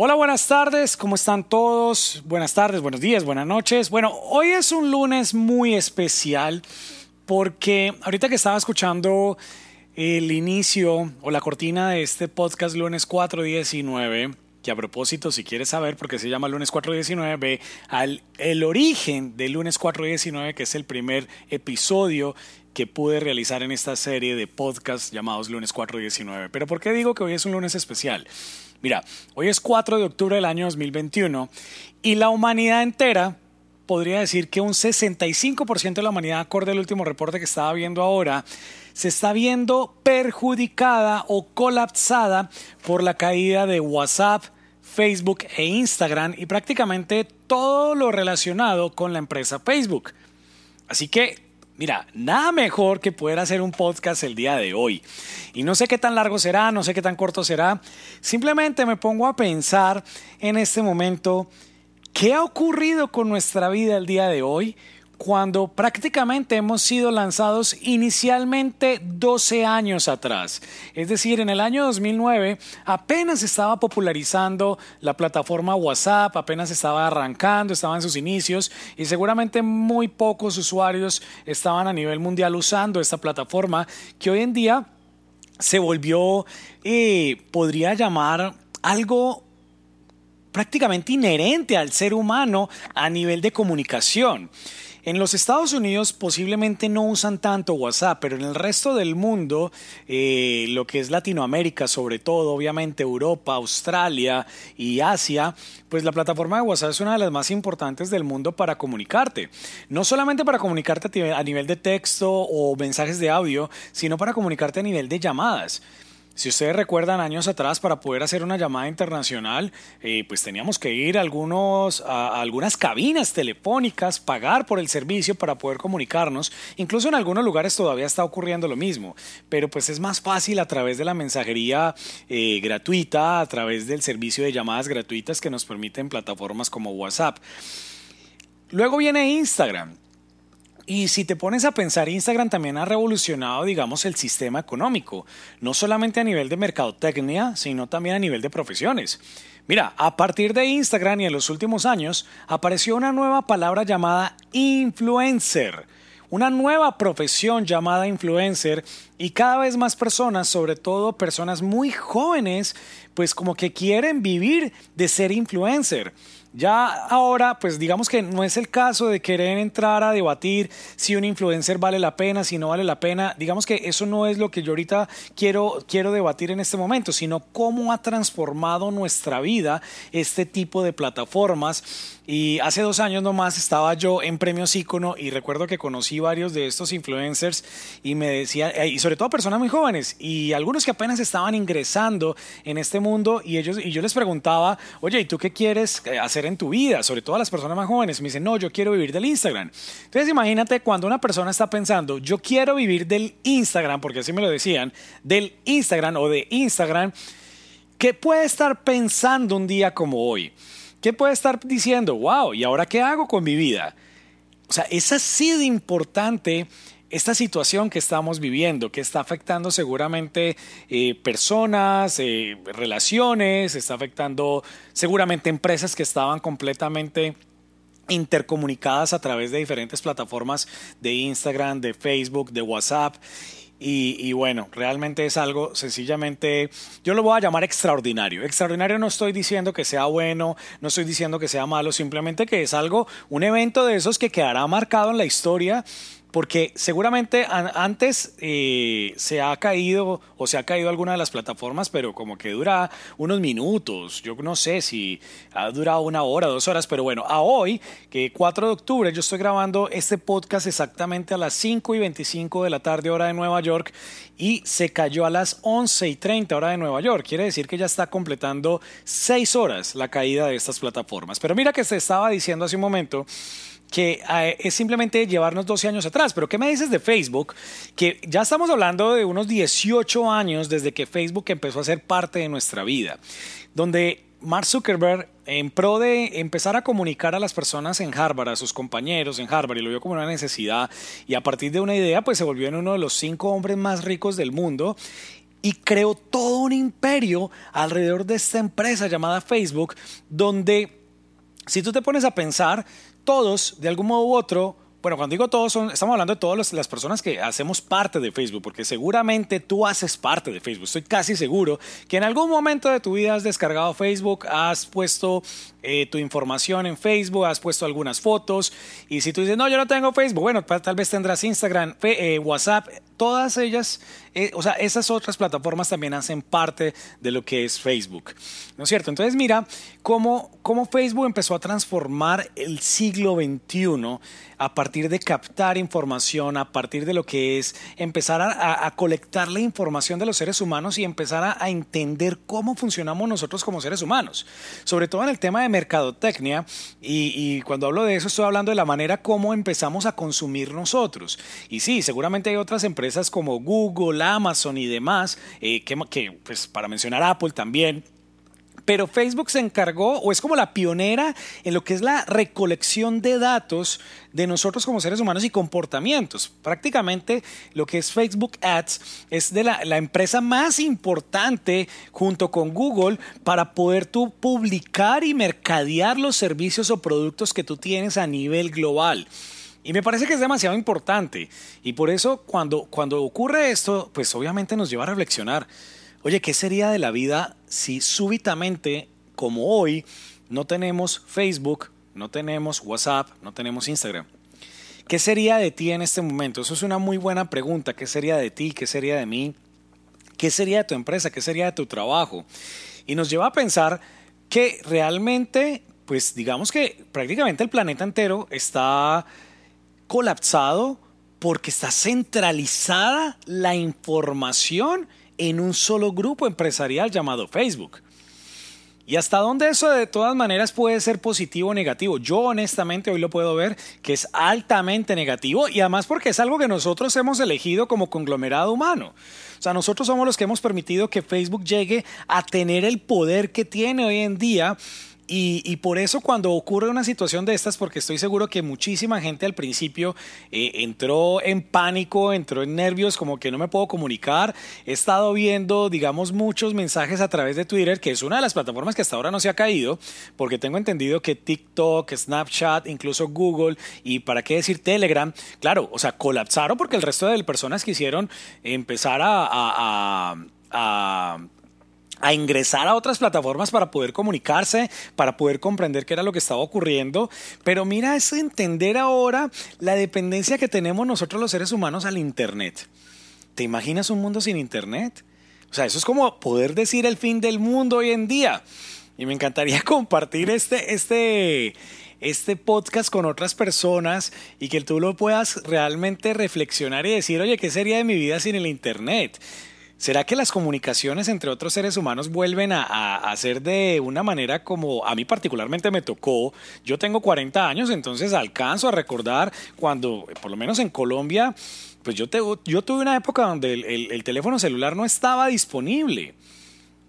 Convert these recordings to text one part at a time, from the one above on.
Hola, buenas tardes, ¿cómo están todos? Buenas tardes, buenos días, buenas noches. Bueno, hoy es un lunes muy especial porque ahorita que estaba escuchando el inicio o la cortina de este podcast lunes 419, que a propósito, si quieres saber por qué se llama lunes 419, ve al el origen del lunes 419, que es el primer episodio que pude realizar en esta serie de podcasts llamados lunes 419. Pero ¿por qué digo que hoy es un lunes especial? Mira, hoy es 4 de octubre del año 2021 y la humanidad entera podría decir que un 65% de la humanidad, acorde al último reporte que estaba viendo ahora, se está viendo perjudicada o colapsada por la caída de WhatsApp, Facebook e Instagram y prácticamente todo lo relacionado con la empresa Facebook. Así que Mira, nada mejor que poder hacer un podcast el día de hoy. Y no sé qué tan largo será, no sé qué tan corto será. Simplemente me pongo a pensar en este momento qué ha ocurrido con nuestra vida el día de hoy cuando prácticamente hemos sido lanzados inicialmente 12 años atrás. Es decir, en el año 2009 apenas estaba popularizando la plataforma WhatsApp, apenas estaba arrancando, estaba en sus inicios y seguramente muy pocos usuarios estaban a nivel mundial usando esta plataforma que hoy en día se volvió, eh, podría llamar algo prácticamente inherente al ser humano a nivel de comunicación. En los Estados Unidos posiblemente no usan tanto WhatsApp, pero en el resto del mundo, eh, lo que es Latinoamérica, sobre todo, obviamente Europa, Australia y Asia, pues la plataforma de WhatsApp es una de las más importantes del mundo para comunicarte. No solamente para comunicarte a nivel de texto o mensajes de audio, sino para comunicarte a nivel de llamadas. Si ustedes recuerdan años atrás, para poder hacer una llamada internacional, eh, pues teníamos que ir a, algunos, a, algunas cabinas telefónicas, pagar por el servicio para poder comunicarnos. Incluso en algunos lugares todavía está ocurriendo lo mismo, pero pues es más fácil a través de la mensajería eh, gratuita, a través del servicio de llamadas gratuitas que nos permiten plataformas como WhatsApp. Luego viene Instagram. Y si te pones a pensar, Instagram también ha revolucionado, digamos, el sistema económico, no solamente a nivel de mercadotecnia, sino también a nivel de profesiones. Mira, a partir de Instagram y en los últimos años apareció una nueva palabra llamada influencer, una nueva profesión llamada influencer y cada vez más personas, sobre todo personas muy jóvenes, pues como que quieren vivir de ser influencer. Ya ahora, pues digamos que no es el caso de querer entrar a debatir si un influencer vale la pena, si no vale la pena. Digamos que eso no es lo que yo ahorita quiero, quiero debatir en este momento, sino cómo ha transformado nuestra vida este tipo de plataformas. Y hace dos años nomás estaba yo en Premios Ícono y recuerdo que conocí varios de estos influencers y me decía, eh, y sobre todo personas muy jóvenes y algunos que apenas estaban ingresando en este mundo y ellos y yo les preguntaba, oye, ¿y tú qué quieres hacer? en tu vida, sobre todo a las personas más jóvenes. Me dicen, no, yo quiero vivir del Instagram. Entonces imagínate cuando una persona está pensando, yo quiero vivir del Instagram, porque así me lo decían, del Instagram o de Instagram, ¿qué puede estar pensando un día como hoy? ¿Qué puede estar diciendo, wow, ¿y ahora qué hago con mi vida? O sea, es así de importante esta situación que estamos viviendo, que está afectando seguramente eh, personas, eh, relaciones, está afectando seguramente empresas que estaban completamente intercomunicadas a través de diferentes plataformas de Instagram, de Facebook, de WhatsApp. Y, y, bueno, realmente es algo sencillamente, yo lo voy a llamar extraordinario. Extraordinario no estoy diciendo que sea bueno, no estoy diciendo que sea malo, simplemente que es algo, un evento de esos que quedará marcado en la historia porque seguramente antes eh, se ha caído o se ha caído alguna de las plataformas, pero como que dura unos minutos. Yo no sé si ha durado una hora, dos horas, pero bueno, a hoy, que 4 de octubre, yo estoy grabando este podcast exactamente a las 5 y 25 de la tarde, hora de Nueva York, y se cayó a las 11 y 30 hora de Nueva York. Quiere decir que ya está completando 6 horas la caída de estas plataformas. Pero mira que se estaba diciendo hace un momento que eh, es simplemente llevarnos 12 años atrás. Pero ¿qué me dices de Facebook? Que ya estamos hablando de unos 18 años desde que Facebook empezó a ser parte de nuestra vida, donde Mark Zuckerberg, en pro de empezar a comunicar a las personas en Harvard, a sus compañeros en Harvard, y lo vio como una necesidad, y a partir de una idea, pues se volvió en uno de los cinco hombres más ricos del mundo, y creó todo un imperio alrededor de esta empresa llamada Facebook, donde, si tú te pones a pensar, todos, de algún modo u otro, bueno, cuando digo todos, estamos hablando de todas las personas que hacemos parte de Facebook, porque seguramente tú haces parte de Facebook. Estoy casi seguro que en algún momento de tu vida has descargado Facebook, has puesto eh, tu información en Facebook, has puesto algunas fotos, y si tú dices, no, yo no tengo Facebook, bueno, tal vez tendrás Instagram, eh, WhatsApp, todas ellas, eh, o sea, esas otras plataformas también hacen parte de lo que es Facebook, ¿no es cierto? Entonces mira cómo, cómo Facebook empezó a transformar el siglo XXI a partir de captar información, a partir de lo que es empezar a, colectar la información de los seres humanos y empezar a, entender cómo funcionamos nosotros como seres humanos, sobre todo en el tema de mercadotecnia, y, cuando hablo de eso estoy hablando de la manera como empezamos a consumir nosotros. Y sí, seguramente hay otras empresas, como Google, Amazon y demás, eh, que, que pues, para mencionar Apple también, pero Facebook se encargó o es como la pionera en lo que es la recolección de datos de nosotros como seres humanos y comportamientos. Prácticamente lo que es Facebook Ads es de la, empresa más importante junto con Google para poder tú publicar y mercadear los servicios o productos que tú tienes a nivel global. Y me parece que es demasiado importante. Y por eso cuando, cuando ocurre esto, pues obviamente nos lleva a reflexionar. Oye, ¿qué sería de la vida si súbitamente, como hoy, no tenemos Facebook, no tenemos WhatsApp, no tenemos Instagram? ¿Qué sería de ti en este momento? Eso es una muy buena pregunta. ¿Qué sería de ti? ¿Qué sería de mí? ¿Qué sería de tu empresa? ¿Qué sería de tu trabajo? Y nos lleva a pensar que realmente, pues digamos que prácticamente el planeta entero está colapsado porque está centralizada la información en un solo grupo empresarial llamado Facebook. ¿Y hasta dónde eso de todas maneras puede ser positivo o negativo? Yo honestamente hoy lo puedo ver que es altamente negativo y además porque es algo que nosotros hemos elegido como conglomerado humano. O sea, nosotros somos los que hemos permitido que Facebook llegue a tener el poder que tiene hoy en día y, por eso cuando ocurre una situación de estas, porque estoy seguro que muchísima gente al principio eh, entró en pánico, entró en nervios, como que no me puedo comunicar. He estado viendo, digamos, muchos mensajes a través de Twitter, que es una de las plataformas que hasta ahora no se ha caído, porque tengo entendido que TikTok, Snapchat, incluso Google y para qué decir Telegram, claro, o sea, colapsaron porque el resto de personas quisieron empezar a a ingresar a otras plataformas para poder comunicarse, para poder comprender qué era lo que estaba ocurriendo. Pero mira, es entender ahora la dependencia que tenemos nosotros los seres humanos al Internet. ¿Te imaginas un mundo sin Internet? O sea, eso es como poder decir el fin del mundo hoy en día. Y me encantaría compartir este, este, este podcast con otras personas y que tú lo puedas realmente reflexionar y decir, oye, ¿qué sería de mi vida sin el Internet? ¿Será que las comunicaciones entre otros seres humanos vuelven a, hacer de una manera como a mí particularmente me tocó? Yo tengo 40 años, entonces alcanzo a recordar cuando, por lo menos en Colombia, pues yo, yo tuve una época donde el teléfono celular no estaba disponible.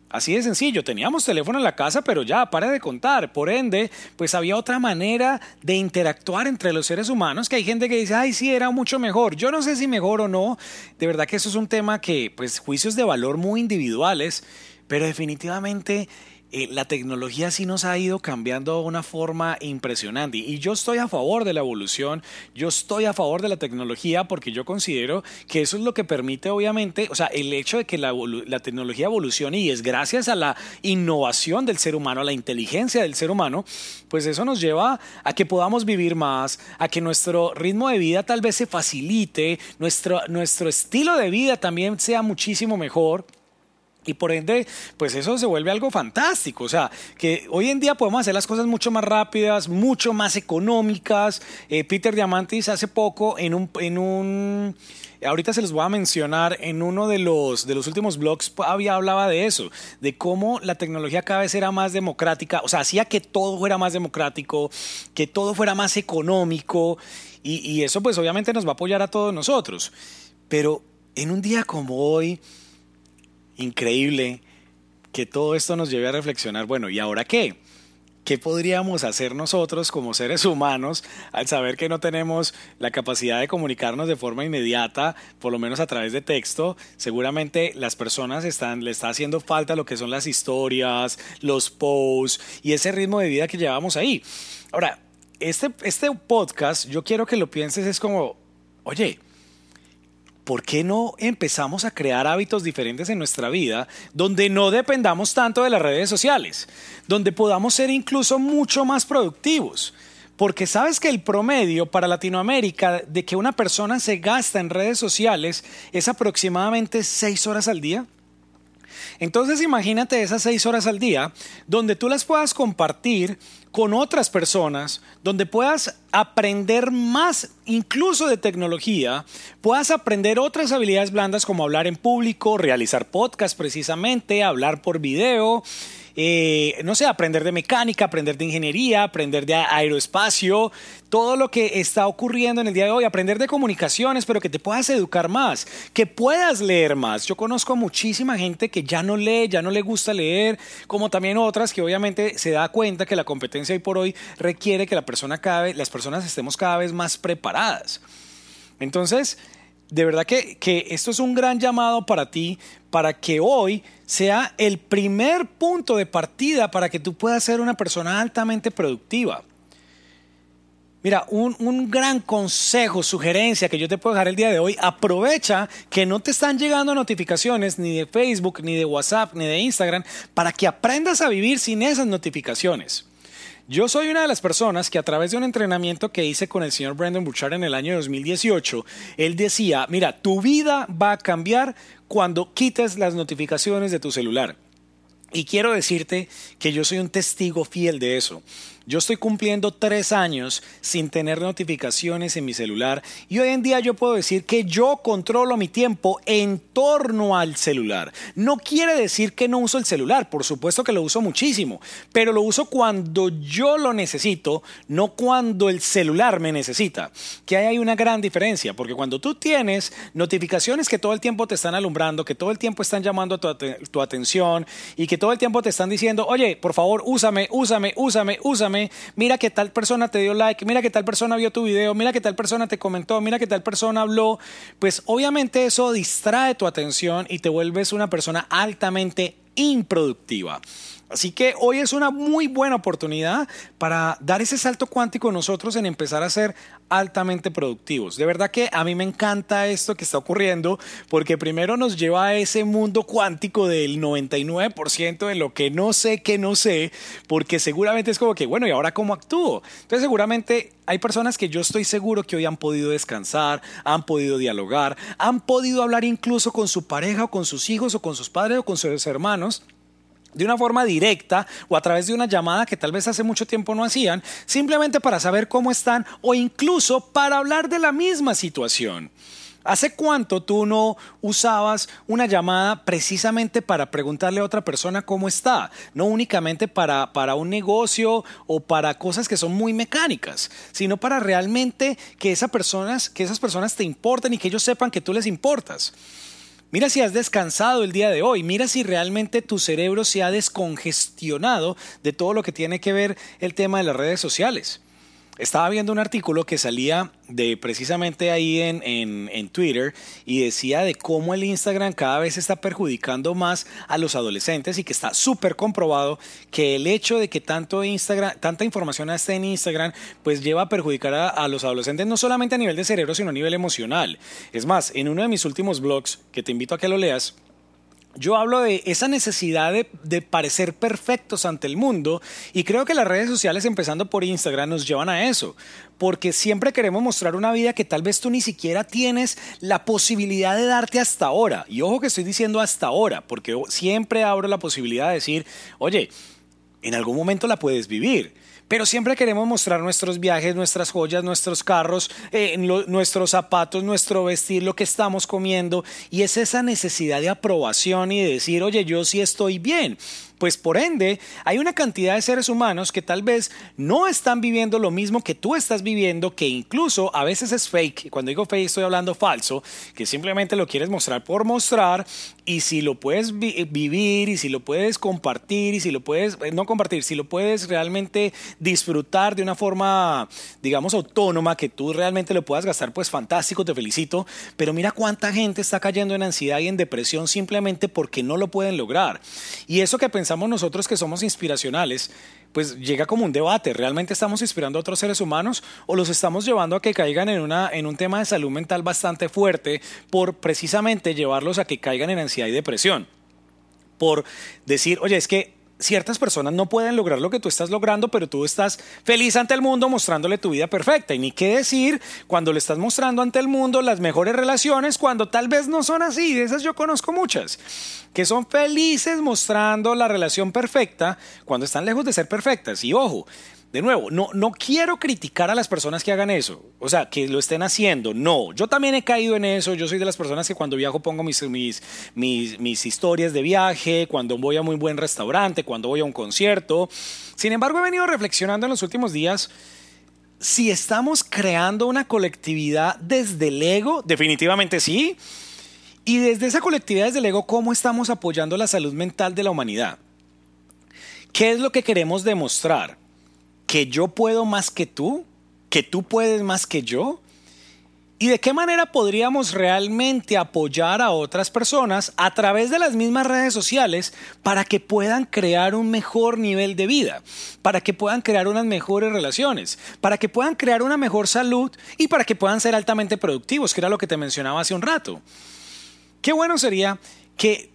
Así de sencillo, teníamos teléfono en la casa, pero ya, para de contar. Por ende, pues había otra manera de interactuar entre los seres humanos, que hay gente que dice, ay, sí, era mucho mejor. Yo no sé si mejor o no. De verdad que eso es un tema que, pues, juicios de valor muy individuales, pero definitivamente eh, la tecnología sí nos ha ido cambiando de una forma impresionante. Y yo estoy a favor de la evolución, yo estoy a favor de la tecnología porque yo considero que eso es lo que permite, obviamente, o sea, el hecho de que la, la tecnología evolucione y es gracias a la innovación del ser humano, a la inteligencia del ser humano, pues eso nos lleva a que podamos vivir más, a que nuestro ritmo de vida tal vez se facilite, nuestro, nuestro estilo de vida también sea muchísimo mejor. Y por ende, pues eso se vuelve algo fantástico. O sea, que hoy en día podemos hacer las cosas mucho más rápidas, mucho más económicas. Eh, Peter Diamantis hace poco en un, en un ahorita se los voy a mencionar, en uno de los, de los últimos blogs había hablaba de eso, de cómo la tecnología cada vez era más democrática, o sea, hacía que todo fuera más democrático, que todo fuera más económico, y, y eso pues obviamente nos va a apoyar a todos nosotros. Pero en un día como hoy, increíble que todo esto nos lleve a reflexionar, bueno, ¿y ahora qué? ¿Qué podríamos hacer nosotros como seres humanos al saber que no tenemos la capacidad de comunicarnos de forma inmediata, por lo menos a través de texto? Seguramente las personas están, le está haciendo falta lo que son las historias, los posts y ese ritmo de vida que llevamos ahí. Ahora, este, este podcast, yo quiero que lo pienses, es como, oye, ¿por qué no empezamos a crear hábitos diferentes en nuestra vida donde no dependamos tanto de las redes sociales, donde podamos ser incluso mucho más productivos? Porque sabes que el promedio para Latinoamérica de que una persona se gasta en redes sociales es aproximadamente seis horas al día. Entonces imagínate esas seis horas al día donde tú las puedas compartir con otras personas, donde puedas aprender más incluso de tecnología, puedas aprender otras habilidades blandas como hablar en público, realizar podcast precisamente, hablar por video, eh, no sé, aprender de mecánica, aprender de ingeniería, aprender de aeroespacio, todo lo que está ocurriendo en el día de hoy, aprender de comunicaciones, pero que te puedas educar más, que puedas leer más. Yo conozco a muchísima gente que ya no lee, ya no le gusta leer, como también otras que obviamente se da cuenta que la competencia hoy por hoy requiere que la persona cada vez, las personas estemos cada vez más preparadas. Entonces, de verdad que, que esto es un gran llamado para ti, para que hoy sea el primer punto de partida para que tú puedas ser una persona altamente productiva. Mira, un, un, gran consejo, sugerencia que yo te puedo dejar el día de hoy, aprovecha que no te están llegando notificaciones ni de Facebook, ni de WhatsApp, ni de Instagram, para que aprendas a vivir sin esas notificaciones. Yo soy una de las personas que a través de un entrenamiento que hice con el señor Brandon Bouchard en el año 2018, él decía, mira, tu vida va a cambiar cuando quites las notificaciones de tu celular. Y quiero decirte que yo soy un testigo fiel de eso. Yo estoy cumpliendo tres años sin tener notificaciones en mi celular y hoy en día yo puedo decir que yo controlo mi tiempo en torno al celular. No quiere decir que no uso el celular, por supuesto que lo uso muchísimo, pero lo uso cuando yo lo necesito, no cuando el celular me necesita. Que ahí hay una gran diferencia, porque cuando tú tienes notificaciones que todo el tiempo te están alumbrando, que todo el tiempo están llamando tu, tu atención y que todo el tiempo te están diciendo, oye, por favor, úsame, úsame, úsame, úsame mira que tal persona te dio like, mira que tal persona vio tu video, mira que tal persona te comentó, mira que tal persona habló, pues obviamente eso distrae tu atención y te vuelves una persona altamente improductiva. Así que hoy es una muy buena oportunidad para dar ese salto cuántico nosotros en empezar a ser altamente productivos. De verdad que a mí me encanta esto que está ocurriendo porque primero nos lleva a ese mundo cuántico del 99% de lo que no sé que no sé, porque seguramente es como que, bueno, ¿y ahora cómo actúo? Entonces seguramente hay personas que yo estoy seguro que hoy han podido descansar, han podido dialogar, han podido hablar incluso con su pareja o con sus hijos o con sus padres o con sus hermanos de una forma directa o a través de una llamada que tal vez hace mucho tiempo no hacían, simplemente para saber cómo están o incluso para hablar de la misma situación. ¿Hace cuánto tú no usabas una llamada precisamente para preguntarle a otra persona cómo está? No únicamente para, para un negocio o para cosas que son muy mecánicas, sino para realmente que, esas personas, que esas personas te importen y que ellos sepan que tú les importas. Mira si has descansado el día de hoy, mira si realmente tu cerebro se ha descongestionado de todo lo que tiene que ver el tema de las redes sociales. Estaba viendo un artículo que salía de precisamente ahí en, en, Twitter y decía de cómo el Instagram cada vez está perjudicando más a los adolescentes y que está súper comprobado que el hecho de que tanto Instagram, tanta información esté en Instagram, pues lleva a perjudicar a, a los adolescentes no solamente a nivel de cerebro, sino a nivel emocional. Es más, en uno de mis últimos blogs, que te invito a que lo leas, yo hablo de esa necesidad de, parecer perfectos ante el mundo y creo que las redes sociales, empezando por Instagram, nos llevan a eso, porque siempre queremos mostrar una vida que tal vez tú ni siquiera tienes la posibilidad de darte hasta ahora. Y ojo que estoy diciendo hasta ahora, porque siempre abro la posibilidad de decir, oye, en algún momento la puedes vivir pero siempre queremos mostrar nuestros viajes, nuestras joyas, nuestros carros, eh, nuestros zapatos, nuestro vestir, lo que estamos comiendo, y es esa necesidad de aprobación y de decir, oye, yo sí estoy bien. Pues por ende, hay una cantidad de seres humanos que tal vez no están viviendo lo mismo que tú estás viviendo, que incluso a veces es fake. Cuando digo fake estoy hablando falso, que simplemente lo quieres mostrar por mostrar y si lo puedes vivir y si lo puedes compartir y si lo puedes, eh, no compartir, si lo puedes realmente disfrutar de una forma, digamos, autónoma, que tú realmente lo puedas gastar, pues fantástico, te felicito. Pero mira cuánta gente está cayendo en ansiedad y en depresión simplemente porque no lo pueden lograr. Y eso que pensamos nosotros que somos inspiracionales, pues llega como un debate. ¿Realmente estamos inspirando a otros seres humanos o los estamos llevando a que caigan en, una, en un tema de salud mental bastante fuerte por precisamente llevarlos a que caigan en ansiedad y depresión? Por decir, oye, es que ciertas personas no pueden lograr lo que tú estás logrando, pero tú estás feliz ante el mundo mostrándole tu vida perfecta. Y ni qué decir cuando le estás mostrando ante el mundo las mejores relaciones cuando tal vez no son así. De esas yo conozco muchas, que son felices mostrando la relación perfecta cuando están lejos de ser perfectas. Y ojo, de nuevo, no, no quiero criticar a las personas que hagan eso, o sea, que lo estén haciendo. No, yo también he caído en eso. Yo soy de las personas que cuando viajo pongo mis, mis, mis, mis historias de viaje, cuando voy a muy buen restaurante, cuando voy a un concierto. Sin embargo, he venido reflexionando en los últimos días si estamos creando una colectividad desde el ego. Definitivamente sí. Y desde esa colectividad desde el ego, ¿cómo estamos apoyando la salud mental de la humanidad? ¿Qué es lo que queremos demostrar? Que yo puedo más que tú, que tú puedes más que yo? ¿Y de qué manera podríamos realmente apoyar a otras personas a través de las mismas redes sociales para que puedan crear un mejor nivel de vida, para que puedan crear unas mejores relaciones, para que puedan crear una mejor salud y para que puedan ser altamente productivos, que era lo que te mencionaba hace un rato? Qué bueno sería que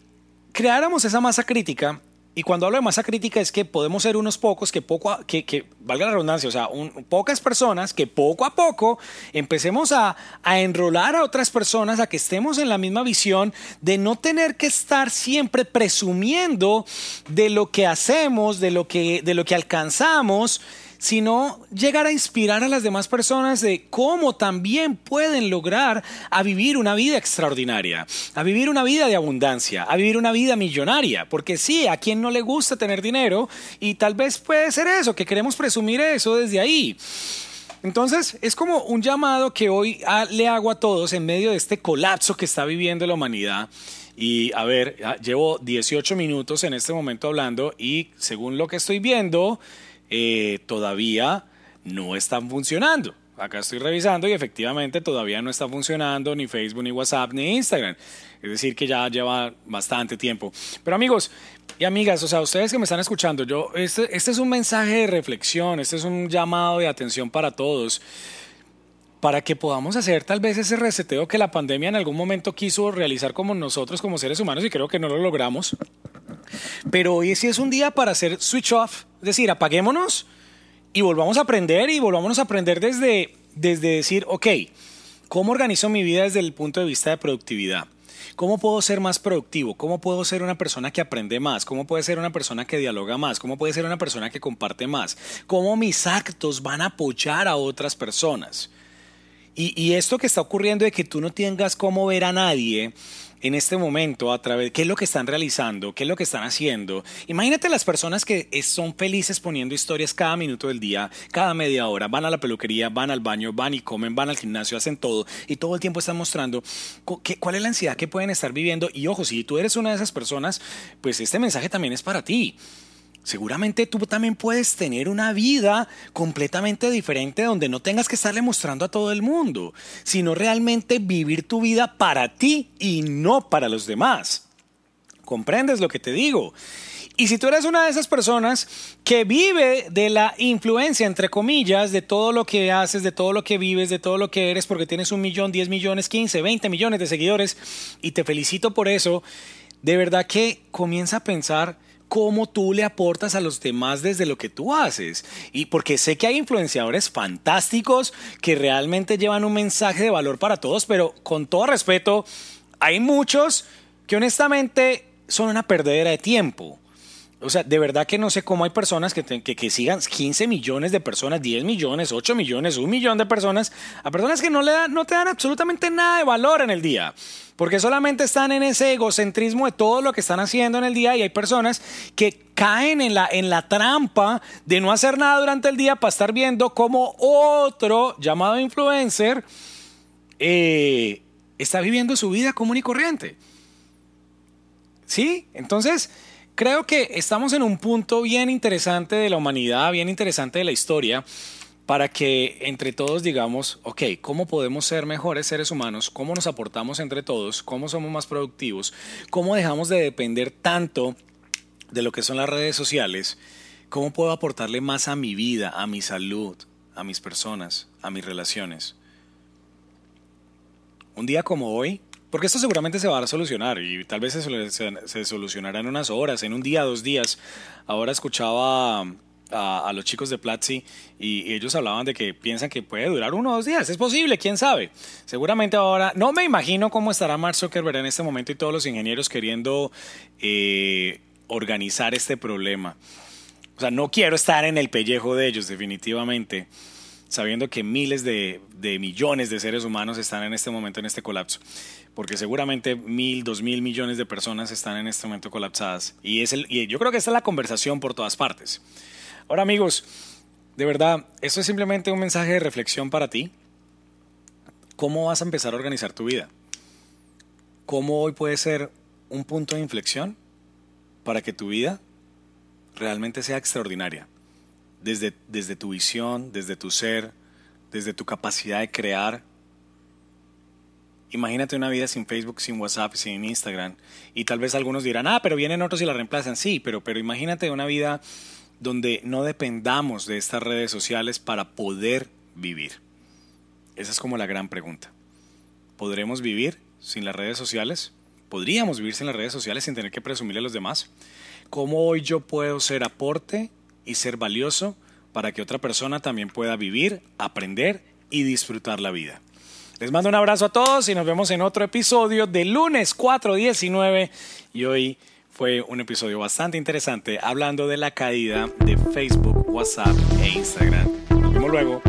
creáramos esa masa crítica y cuando hablo de masa crítica es que podemos ser unos pocos que poco, que, que valga la redundancia, o sea, pocas personas que poco a poco empecemos a, a enrolar a otras personas a que estemos en la misma visión de no tener que estar siempre presumiendo de lo que hacemos, de lo que, de lo que alcanzamos, sino llegar a inspirar a las demás personas de cómo también pueden lograr a vivir una vida extraordinaria, a vivir una vida de abundancia, a vivir una vida millonaria, porque sí, a quien no le gusta tener dinero y tal vez puede ser eso, que queremos presumir eso desde ahí. Entonces, es como un llamado que hoy le hago a todos en medio de este colapso que está viviendo la humanidad. Y a ver, llevo 18 minutos en este momento hablando y según lo que estoy viendo, eh, todavía no están funcionando. Acá estoy revisando y efectivamente todavía no está funcionando ni Facebook, ni WhatsApp, ni Instagram. Es decir, que ya lleva bastante tiempo. Pero amigos y amigas, o sea, ustedes que me están escuchando, yo, este, este es un mensaje de reflexión, este es un llamado de atención para todos para que podamos hacer tal vez ese reseteo que la pandemia en algún momento quiso realizar como nosotros como seres humanos y creo que no lo logramos. Pero hoy sí es un día para hacer switch off, es decir, apaguémonos y volvamos a aprender y volvamos a aprender desde, desde decir, ok, ¿cómo organizo mi vida desde el punto de vista de productividad? ¿Cómo puedo ser más productivo? ¿Cómo puedo ser una persona que aprende más? ¿Cómo puede ser una persona que dialoga más? ¿Cómo puede ser una persona que comparte más? ¿Cómo mis actos van a apoyar a otras personas? Y, y esto que está ocurriendo de que tú no tengas cómo ver a nadie en este momento a través qué es lo que están realizando, qué es lo que están haciendo. Imagínate las personas que son felices poniendo historias cada minuto del día, cada media hora, van a la peluquería, van al baño, van y comen, van al gimnasio, hacen todo y todo el tiempo están mostrando qué, cuál es la ansiedad que pueden estar viviendo. Y ojo, si tú eres una de esas personas, pues este mensaje también es para ti. Seguramente tú también puedes tener una vida completamente diferente donde no tengas que estarle mostrando a todo el mundo, sino realmente vivir tu vida para ti y no para los demás. ¿Comprendes lo que te digo? Y si tú eres una de esas personas que vive de la influencia, entre comillas, de todo lo que haces, de todo lo que vives, de todo lo que eres, porque tienes un millón, diez millones, quince, veinte millones de seguidores, y te felicito por eso, de verdad que comienza a pensar cómo tú le aportas a los demás desde lo que tú haces. Y porque sé que hay influenciadores fantásticos que realmente llevan un mensaje de valor para todos, pero con todo respeto, hay muchos que honestamente son una perdedera de tiempo. O sea, de verdad que no sé cómo hay personas que, que, sigan 15 millones de personas, 10 millones, 8 millones, un millón de personas, a personas que no, le no te dan absolutamente nada de valor en el día. Porque solamente están en ese egocentrismo de todo lo que están haciendo en el día y hay personas que caen en la, en la trampa de no hacer nada durante el día para estar viendo cómo otro llamado influencer eh, está viviendo su vida común y corriente. ¿Sí? Entonces creo que estamos en un punto bien interesante de la humanidad, bien interesante de la historia, para que entre todos digamos, ok, ¿cómo podemos ser mejores seres humanos? ¿Cómo nos aportamos entre todos? ¿Cómo somos más productivos? ¿Cómo dejamos de depender tanto de lo que son las redes sociales? ¿Cómo puedo aportarle más a mi vida, a mi salud, a mis personas, a mis relaciones? Un día como hoy, porque esto seguramente se va a solucionar y tal vez se, solucionará en unas horas, en un día, dos días. Ahora escuchaba a, los chicos de Platzi y, ellos hablaban de que piensan que puede durar uno o dos días. Es posible, quién sabe. Seguramente ahora, no me imagino cómo estará Mark Zuckerberg en este momento y todos los ingenieros queriendo eh, organizar este problema. O sea, no quiero estar en el pellejo de ellos, definitivamente sabiendo que miles de, millones de seres humanos están en este momento en este colapso, porque seguramente mil, dos mil millones de personas están en este momento colapsadas. Y, es el, y yo creo que esta es la conversación por todas partes. Ahora amigos, de verdad, esto es simplemente un mensaje de reflexión para ti. ¿Cómo vas a empezar a organizar tu vida? ¿Cómo hoy puede ser un punto de inflexión para que tu vida realmente sea extraordinaria? Desde, desde tu visión, desde tu ser, desde tu capacidad de crear. Imagínate una vida sin Facebook, sin WhatsApp, sin Instagram. Y tal vez algunos dirán, ah, pero vienen otros y la reemplazan. Sí, pero, pero imagínate una vida donde no dependamos de estas redes sociales para poder vivir. Esa es como la gran pregunta. ¿Podremos vivir sin las redes sociales? ¿Podríamos vivir sin las redes sociales sin tener que presumirle a los demás? ¿Cómo hoy yo puedo ser aporte y ser valioso para que otra persona también pueda vivir, aprender y disfrutar la vida. Les mando un abrazo a todos y nos vemos en otro episodio de lunes 4.19 y hoy fue un episodio bastante interesante hablando de la caída de Facebook, WhatsApp e Instagram. Nos vemos luego.